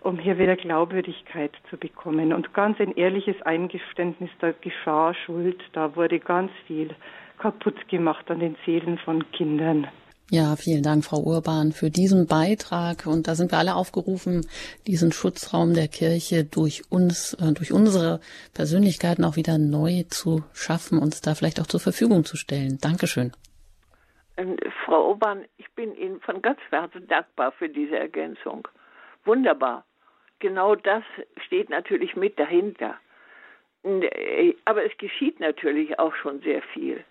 um hier wieder Glaubwürdigkeit zu bekommen. Und ganz ein ehrliches Eingeständnis, da geschah Schuld, da wurde ganz viel kaputt gemacht an den Seelen von Kindern. Ja, vielen Dank, Frau Urban, für diesen Beitrag. Und da sind wir alle aufgerufen, diesen Schutzraum der Kirche durch uns, äh, durch unsere Persönlichkeiten auch wieder neu zu schaffen, uns da vielleicht auch zur Verfügung zu stellen. Dankeschön. Ähm, Frau Urban, ich bin Ihnen von ganz Herzen dankbar für diese Ergänzung. Wunderbar. Genau das steht natürlich mit dahinter. Äh, aber es geschieht natürlich auch schon sehr viel.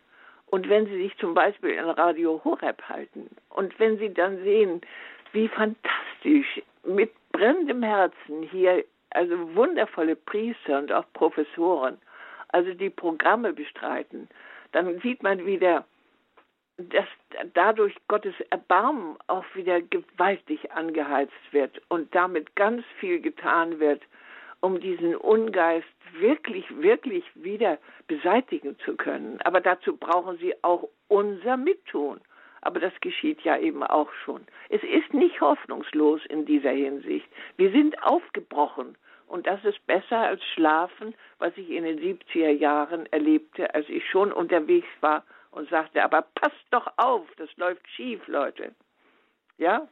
Und wenn Sie sich zum Beispiel in Radio Horeb halten und wenn Sie dann sehen, wie fantastisch mit brennendem Herzen hier, also wundervolle Priester und auch Professoren, also die Programme bestreiten, dann sieht man wieder, dass dadurch Gottes Erbarmen auch wieder gewaltig angeheizt wird und damit ganz viel getan wird, um diesen Ungeist wirklich, wirklich wieder beseitigen zu können. Aber dazu brauchen sie auch unser Mittun. Aber das geschieht ja eben auch schon. Es ist nicht hoffnungslos in dieser Hinsicht. Wir sind aufgebrochen. Und das ist besser als Schlafen, was ich in den 70er Jahren erlebte, als ich schon unterwegs war und sagte, aber passt doch auf, das läuft schief, Leute. Ja?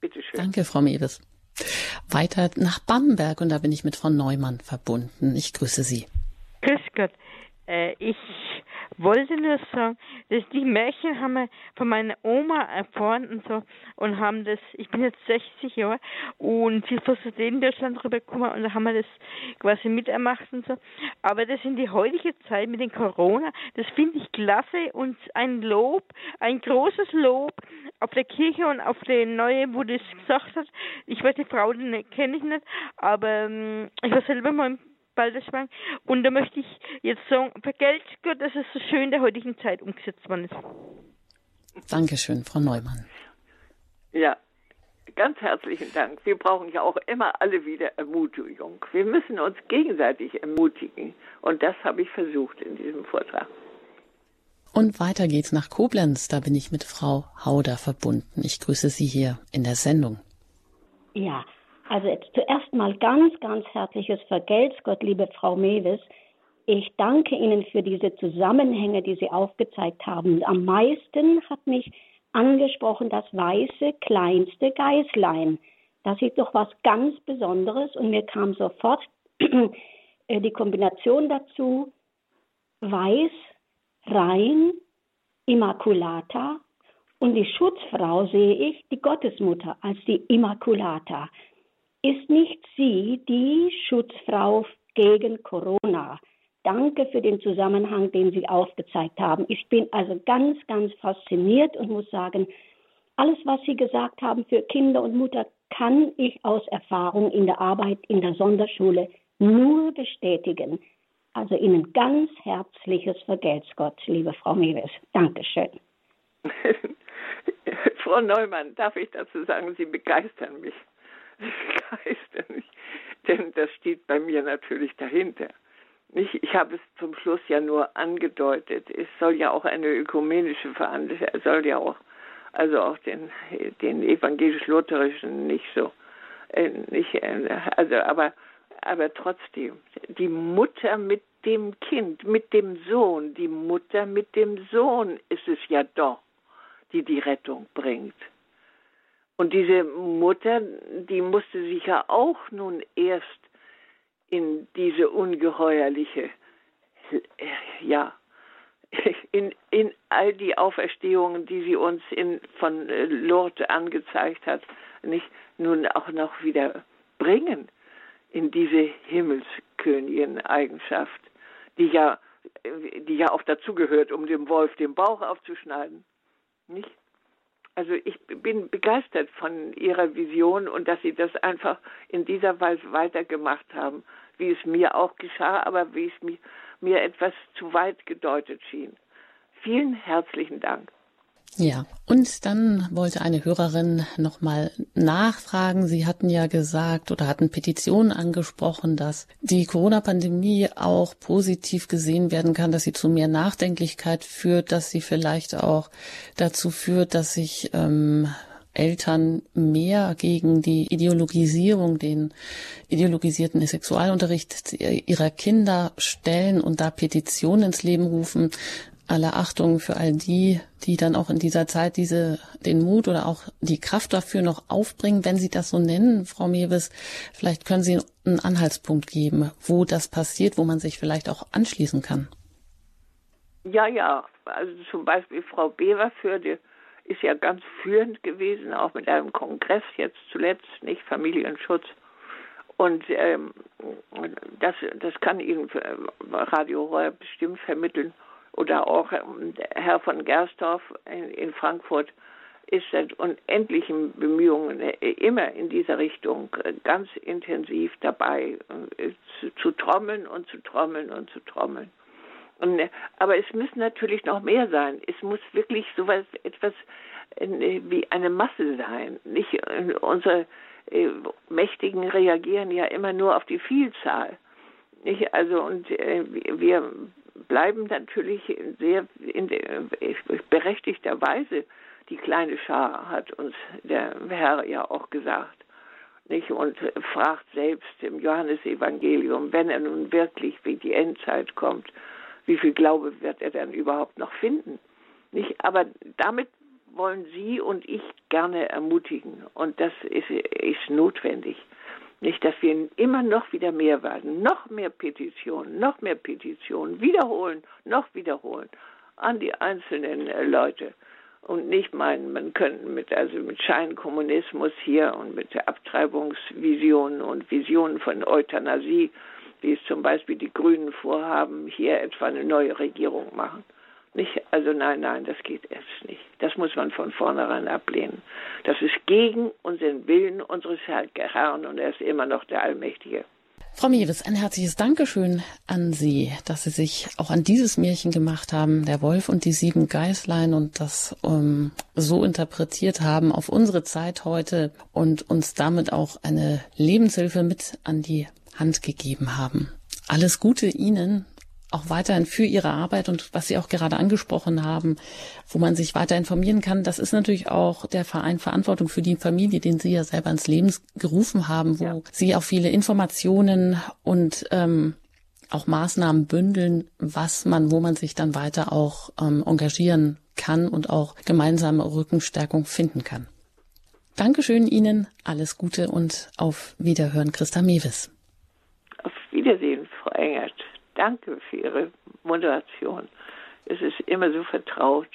Bitte schön. Danke, Frau Mewes. Weiter nach Bamberg und da bin ich mit Frau Neumann verbunden. Ich grüße Sie. Grüß Gott. Äh, ich wollte nur sagen, dass die Märchen haben wir von meiner Oma erfahren und so und haben das, ich bin jetzt 60 Jahre und sie ist aus Deutschland rübergekommen und da haben wir das quasi mitermacht und so. Aber das in die heutige Zeit mit den Corona, das finde ich klasse und ein Lob, ein großes Lob auf der Kirche und auf die neue, wo das gesagt hat. Ich weiß die Frau, die kenne ich nicht, aber ähm, ich war selber mal im Balderschwang. Und da möchte ich jetzt sagen, vergelt Gott, dass es so schön in der heutigen Zeit umgesetzt worden ist. Dankeschön, Frau Neumann. Ja, ganz herzlichen Dank. Wir brauchen ja auch immer alle wieder Ermutigung. Wir müssen uns gegenseitig ermutigen. Und das habe ich versucht in diesem Vortrag. Und weiter geht's nach Koblenz. Da bin ich mit Frau Hauder verbunden. Ich grüße Sie hier in der Sendung. Ja, also zuerst mal ganz, ganz herzliches Vergelt's Gott, liebe Frau Mewes. Ich danke Ihnen für diese Zusammenhänge, die Sie aufgezeigt haben. Am meisten hat mich angesprochen das weiße kleinste Geißlein. Das ist doch was ganz Besonderes und mir kam sofort äh, die Kombination dazu weiß, rein, Immaculata und die Schutzfrau sehe ich, die Gottesmutter als die Immaculata. Ist nicht sie die Schutzfrau gegen Corona? Danke für den Zusammenhang, den Sie aufgezeigt haben. Ich bin also ganz, ganz fasziniert und muss sagen, alles, was Sie gesagt haben für Kinder und Mutter, kann ich aus Erfahrung in der Arbeit in der Sonderschule nur bestätigen. Also Ihnen ganz herzliches Vergelt's Gott, liebe Frau Mewes. Dankeschön. Frau Neumann, darf ich dazu sagen, Sie begeistern mich. Nicht. Denn das steht bei mir natürlich dahinter. Nicht? Ich habe es zum Schluss ja nur angedeutet. Es soll ja auch eine ökumenische Veranstaltung, es soll ja auch, also auch den, den evangelisch-lutherischen nicht so, äh, nicht, äh, also aber, aber trotzdem, die Mutter mit dem Kind, mit dem Sohn, die Mutter mit dem Sohn ist es ja doch, die die Rettung bringt. Und diese Mutter, die musste sich ja auch nun erst in diese ungeheuerliche, ja, in, in all die Auferstehungen, die sie uns in, von Lourdes angezeigt hat, nicht nun auch noch wieder bringen in diese Himmelskönigin-Eigenschaft, die ja, die ja auch dazugehört, um dem Wolf den Bauch aufzuschneiden. Nicht? Also ich bin begeistert von Ihrer Vision und dass Sie das einfach in dieser Weise weitergemacht haben, wie es mir auch geschah, aber wie es mir, mir etwas zu weit gedeutet schien. Vielen herzlichen Dank. Ja, und dann wollte eine Hörerin nochmal nachfragen. Sie hatten ja gesagt oder hatten Petitionen angesprochen, dass die Corona-Pandemie auch positiv gesehen werden kann, dass sie zu mehr Nachdenklichkeit führt, dass sie vielleicht auch dazu führt, dass sich ähm, Eltern mehr gegen die Ideologisierung, den ideologisierten Sexualunterricht ihrer Kinder stellen und da Petitionen ins Leben rufen alle Achtung für all die, die dann auch in dieser Zeit diese, den Mut oder auch die Kraft dafür noch aufbringen, wenn Sie das so nennen, Frau Mewes. Vielleicht können Sie einen Anhaltspunkt geben, wo das passiert, wo man sich vielleicht auch anschließen kann. Ja, ja. Also zum Beispiel Frau Beverförde ist ja ganz führend gewesen, auch mit einem Kongress jetzt zuletzt, nicht Familienschutz. Und ähm, das, das kann Ihnen Radio bestimmt vermitteln oder auch ähm, Herr von Gerstorf in Frankfurt ist seit unendlichen Bemühungen äh, immer in dieser Richtung äh, ganz intensiv dabei, äh, zu, trommeln und zu trommeln und zu trommeln. Und, aber es müssen natürlich noch mehr sein. Es muss wirklich sowas, etwas wie eine Masse sein. Nicht unsere Mächtigen reagieren ja immer nur auf die Vielzahl. Nicht? Also und wir bleiben natürlich sehr in berechtigter Weise die kleine Schar, hat uns der Herr ja auch gesagt. Nicht? Und fragt selbst im Johannesevangelium, wenn er nun wirklich wie die Endzeit kommt, wie viel Glaube wird er dann überhaupt noch finden? Nicht? Aber damit wollen Sie und ich gerne ermutigen. Und das ist, ist notwendig. Nicht, dass wir immer noch wieder mehr werden, noch mehr Petitionen, noch mehr Petitionen, wiederholen, noch wiederholen. An die einzelnen äh, Leute. Und nicht meinen, man könnte mit also mit Scheinkommunismus hier und mit Abtreibungsvisionen und Visionen von Euthanasie, wie es zum Beispiel die Grünen vorhaben, hier etwa eine neue Regierung machen. Nicht, also nein, nein, das geht erst nicht. Das muss man von vornherein ablehnen. Das ist gegen unseren Willen unseres Herrn und er ist immer noch der Allmächtige. Frau Mewes, ein herzliches Dankeschön an Sie, dass Sie sich auch an dieses Märchen gemacht haben, der Wolf und die sieben Geißlein und das um, ähm, so interpretiert haben auf unsere Zeit heute und uns damit auch eine Lebenshilfe mit an die Hand gegeben haben. Alles Gute Ihnen auch weiterhin für ihre Arbeit und was Sie auch gerade angesprochen haben, wo man sich weiter informieren kann. Das ist natürlich auch der Verein Verantwortung für die Familie, den Sie ja selber ins Leben gerufen haben, wo ja. Sie auch viele Informationen und ähm, auch Maßnahmen bündeln, was man, wo man sich dann weiter auch ähm, engagieren kann und auch gemeinsame Rückenstärkung finden kann. Dankeschön Ihnen, alles Gute und auf Wiederhören, Christa Mewes. Auf Wiedersehen, Frau Engert. Danke für Ihre Moderation. Es ist immer so vertraut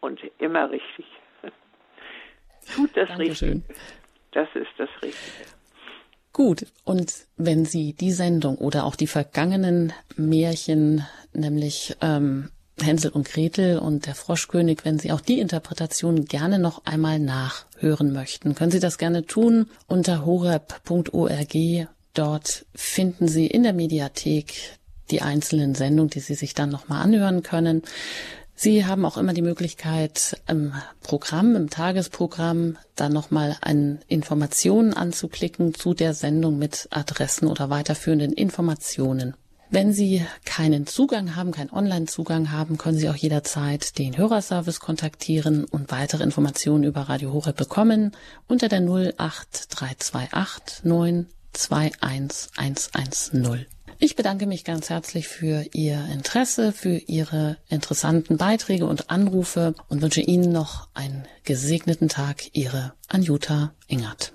und immer richtig. Tut das Dankeschön. Richtige. Das ist das Richtige. Gut, und wenn Sie die Sendung oder auch die vergangenen Märchen, nämlich ähm, Hänsel und Gretel und der Froschkönig, wenn Sie auch die Interpretation gerne noch einmal nachhören möchten, können Sie das gerne tun unter horeb.org. Dort finden Sie in der Mediathek die einzelnen Sendungen, die Sie sich dann nochmal anhören können. Sie haben auch immer die Möglichkeit, im Programm, im Tagesprogramm, dann nochmal an Informationen anzuklicken zu der Sendung mit Adressen oder weiterführenden Informationen. Wenn Sie keinen Zugang haben, keinen Online-Zugang haben, können Sie auch jederzeit den Hörerservice kontaktieren und weitere Informationen über Radio Horeb bekommen unter der 08328 921110. Ich bedanke mich ganz herzlich für Ihr Interesse, für Ihre interessanten Beiträge und Anrufe und wünsche Ihnen noch einen gesegneten Tag. Ihre Anjuta Ingert.